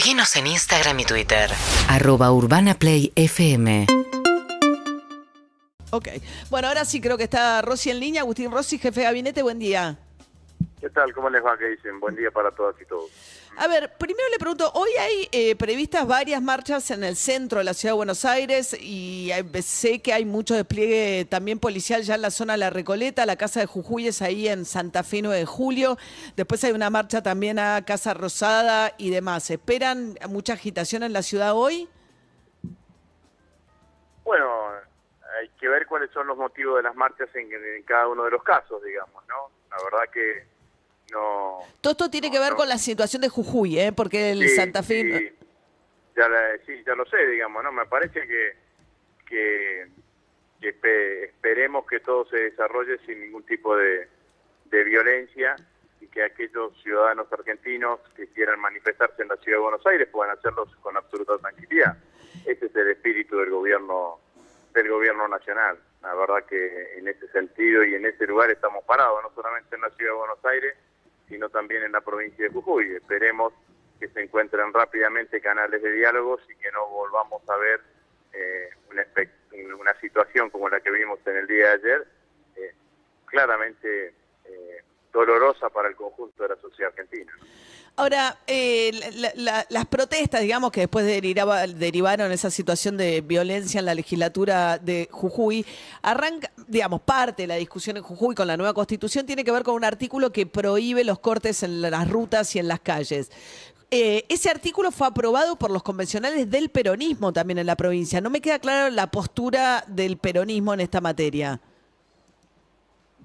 Seguinos en Instagram y Twitter. Arroba Urbana Play FM. Ok. Bueno, ahora sí creo que está Rosy en línea. Agustín Rossi, jefe de gabinete, buen día. ¿Qué tal? ¿Cómo les va? ¿Qué dicen? Buen día para todas y todos. A ver, primero le pregunto, hoy hay eh, previstas varias marchas en el centro de la ciudad de Buenos Aires y sé que hay mucho despliegue también policial ya en la zona de La Recoleta, la Casa de Jujuy es ahí en Santa Fe 9 de julio, después hay una marcha también a Casa Rosada y demás. ¿Esperan mucha agitación en la ciudad hoy? Bueno, hay que ver cuáles son los motivos de las marchas en cada uno de los casos, digamos, ¿no? La verdad que no... Todo esto tiene que ver no. con la situación de Jujuy, ¿eh? porque el Sí, Santa Fe... sí, ya, la- sí, ya lo sé, digamos, ¿no? Me parece que, que, que espe- esperemos que todo se desarrolle sin ningún tipo de, de violencia y que aquellos ciudadanos argentinos que quieran manifestarse en la ciudad de Buenos Aires puedan hacerlo con absoluta tranquilidad. Ese es el espíritu del gobierno del gobierno nacional. La verdad que en ese sentido y en ese lugar estamos parados, no solamente en la ciudad de Buenos Aires, sino también en la provincia de Jujuy. Esperemos que se encuentren rápidamente canales de diálogos y que no volvamos a ver eh, una, situación como la que vimos en el día de ayer, eh, claramente eh, dolorosa para el conjunto de la sociedad argentina. Ahora, eh, la- la- las protestas, digamos, que después derivaba- derivaron esa situación de violencia en la legislatura de Jujuy, arranca, digamos, parte de la discusión en Jujuy con la nueva constitución tiene que ver con un artículo que prohíbe los cortes en las rutas y en las calles. Eh, ese artículo fue aprobado por los convencionales del peronismo también en la provincia. No me queda clara la postura del peronismo en esta materia.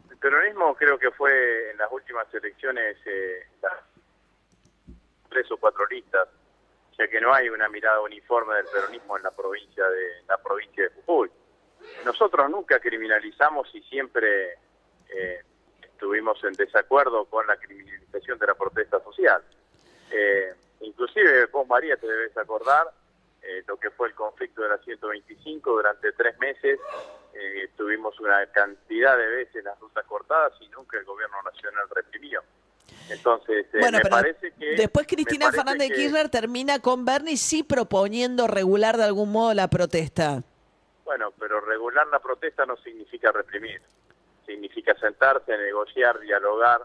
El peronismo creo que fue en las últimas elecciones eh, tres o cuatro listas, ya que no hay una mirada uniforme del peronismo en la provincia de la provincia de Jujuy. Nosotros nunca criminalizamos y siempre eh, estuvimos en desacuerdo con la criminalización de la protesta social. Eh, inclusive vos María te debes acordar eh, lo que fue el conflicto de la 125 durante tres meses eh, tuvimos una cantidad de veces las rutas cortadas y nunca el gobierno nacional reprimió. Entonces, eh, Bueno, me pero parece que... después Cristina Fernández de que- Kirchner termina con Bernie sí proponiendo regular de algún modo la protesta. Bueno, pero regular la protesta no significa reprimir. Significa sentarse, negociar, dialogar,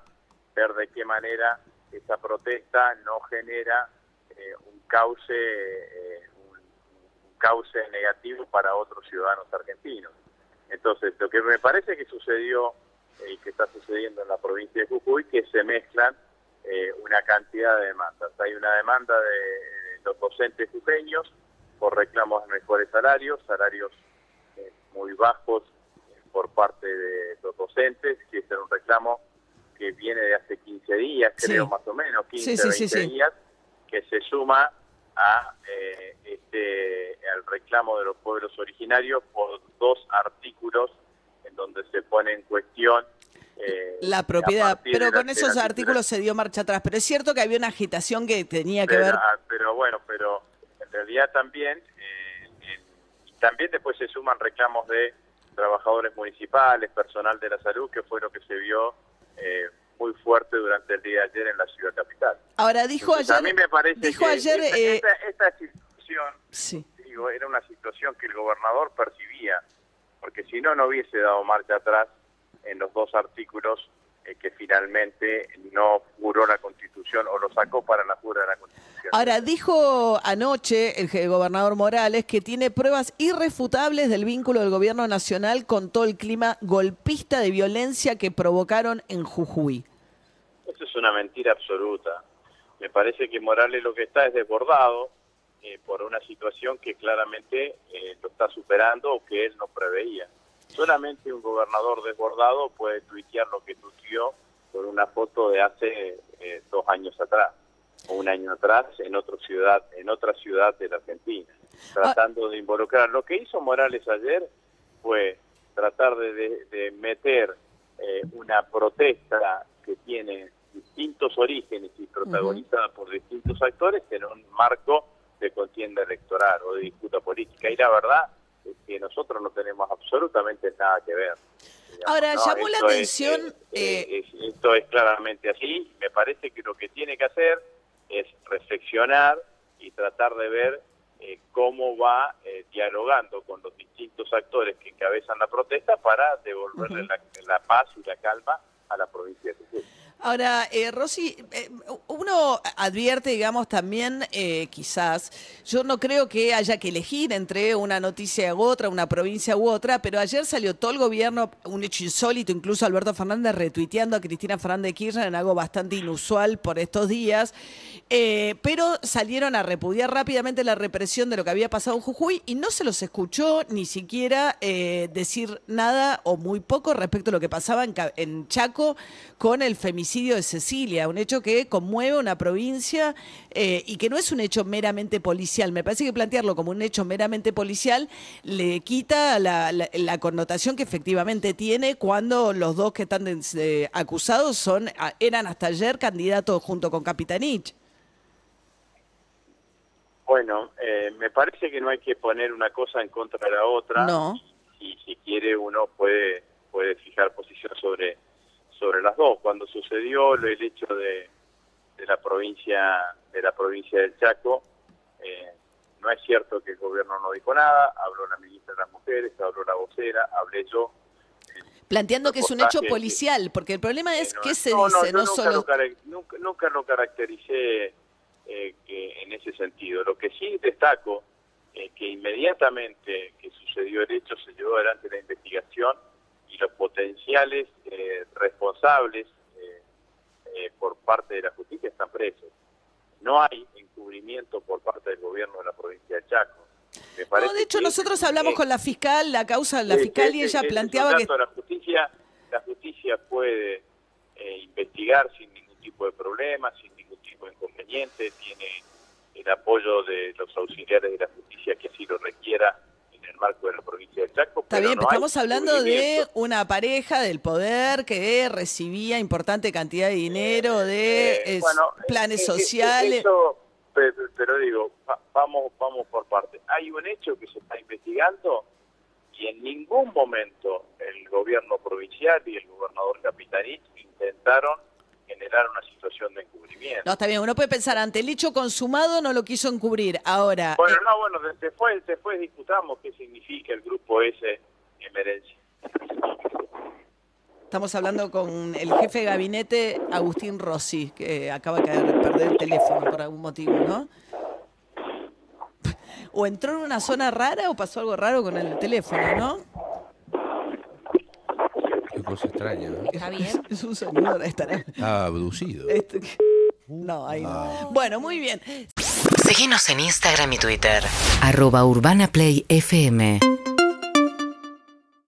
ver de qué manera esa protesta no genera eh, un cauce eh, un, un cauce negativo para otros ciudadanos argentinos. Entonces, lo que me parece que sucedió eh, y que está sucediendo en la provincia de Jujuy, que se mezclan eh, una cantidad de demandas. Hay una demanda de, de los docentes jujeños por reclamos de mejores salarios, salarios eh, muy bajos eh, por parte de los docentes, que es un reclamo que viene de hace 15 días, Sí. creo más o menos, 15, Sí, sí, sí, 20 sí. días, que se suma a eh, este al reclamo de los pueblos originarios por dos artículos en donde se pone en cuestión eh, La propiedad, pero la- con esos artículos se dio marcha atrás. Pero es cierto que había una agitación que tenía que pero, ver. ah, pero bueno, pero en realidad también, eh, también después se suman reclamos de trabajadores municipales, personal de la salud, que fue lo que se vio eh, muy fuerte durante el día de ayer en la ciudad capital. Ahora dijo Entonces, ayer. a mí me parece dijo que ayer. esta, eh, esta- esta situación, sí. digo, era una situación que el gobernador percibía, porque si no, no hubiese dado marcha atrás en los dos artículos eh, que finalmente no juró la Constitución o lo sacó para la jura de la Constitución. Ahora dijo anoche el gobernador Morales que tiene pruebas irrefutables del vínculo del gobierno nacional con todo el clima golpista de violencia que provocaron en Jujuy. Eso es una mentira absoluta. Me parece que Morales lo que está es desbordado eh, por una situación que claramente eh, lo está superando o que él no preveía. Solamente un gobernador desbordado puede tuitear lo que tuiteó por una foto de hace eh, dos años atrás o un año atrás en otra ciudad, en otra ciudad de la Argentina, tratando de involucrar. Lo que hizo Morales ayer fue tratar de, de- de meter eh, una protesta que tiene distintos orígenes y protagonizada por distintos actores en un marco de contienda electoral o de disputa política. Y la verdad es que nosotros no tenemos absolutamente nada que ver. digamos, Ahora, ¿no? llamó la Esto atención, eh, eh, es- esto es claramente así. Me parece que lo que tiene que hacer es reflexionar y tratar de ver eh, cómo va eh, dialogando con los distintos actores que encabezan la protesta para devolverle la, la paz y la calma a la provincia de Jujuy. Ahora, eh, Rosy, eh, uno advierte, digamos, también, eh, quizás, yo no creo que haya que elegir entre una noticia u otra, una provincia u otra, pero ayer salió todo el gobierno, un hecho insólito, incluso Alberto Fernández retuiteando a Cristina Fernández de Kirchner en algo bastante inusual por estos días, eh, pero salieron a repudiar rápidamente la represión de lo que había pasado en Jujuy y no se los escuchó ni siquiera eh, decir nada o muy poco respecto a lo que pasaba en, Chaco con el femicidio de Cecilia, un hecho que conmueve una provincia eh, y que no es un hecho meramente policial. Me parece que plantearlo como un hecho meramente policial le quita la, la- la connotación que efectivamente tiene cuando los dos que están eh, acusados son eran hasta ayer candidatos junto con Capitanich. Bueno, eh, me parece que no hay que poner una cosa en contra de la otra. No. Y si quiere uno puede puede fijar posición sobre sobre las dos. Cuando sucedió lo- el hecho de, de la provincia de la provincia del Chaco, eh, no es cierto que el gobierno no dijo nada. Habló la ministra de las Mujeres, habló la vocera, hablé yo. Planteando que es un hecho policial, porque el problema es Eh, no, qué se no, dice, no, nunca, solo... lo nunca, nunca lo caractericé eh, que en ese sentido. Lo que sí destaco es que inmediatamente que sucedió el hecho se llevó adelante la investigación y los potenciales eh, responsables eh, por parte de la justicia están presos. No hay encubrimiento por parte del gobierno de la provincia de Chaco. Me No, de hecho nosotros hablamos con la fiscal, la causa de la Sí, fiscal y ese- ella ese es un planteaba que... La justicia, la justicia puede eh, investigar sin ningún tipo de problema, sin ningún tipo de inconveniente, tiene el apoyo de los auxiliares de la justicia que así lo requiera marco de la provincia de Chaco. Está bien, no estamos hablando de una pareja del poder que recibía importante cantidad de dinero de Eh, es, bueno, planes sociales. eso, pero, digo, va- vamos, vamos por parte. Hay un hecho que se está investigando y en ningún momento el gobierno provincial y el gobernador Capitanich intentaron generar una situación de encubrimiento. No, está bien, uno puede pensar, ante el hecho consumado no lo quiso encubrir. Ahora, Bueno, eh, no, bueno, de- después, después discutamos qué significa el grupo S emergencia. estamos hablando con el jefe de gabinete, Agustín Rossi, que acaba de perder el teléfono por algún motivo, ¿no? O entró en una zona rara o pasó algo raro con el teléfono, ¿no? Cosa extraña, ¿no? ¿Está bien? Es un señor, estará. Estaba abducido. Este- No, ahí no. Bueno, muy bien. Seguinos en Instagram y Twitter. arroba urbanaplayfm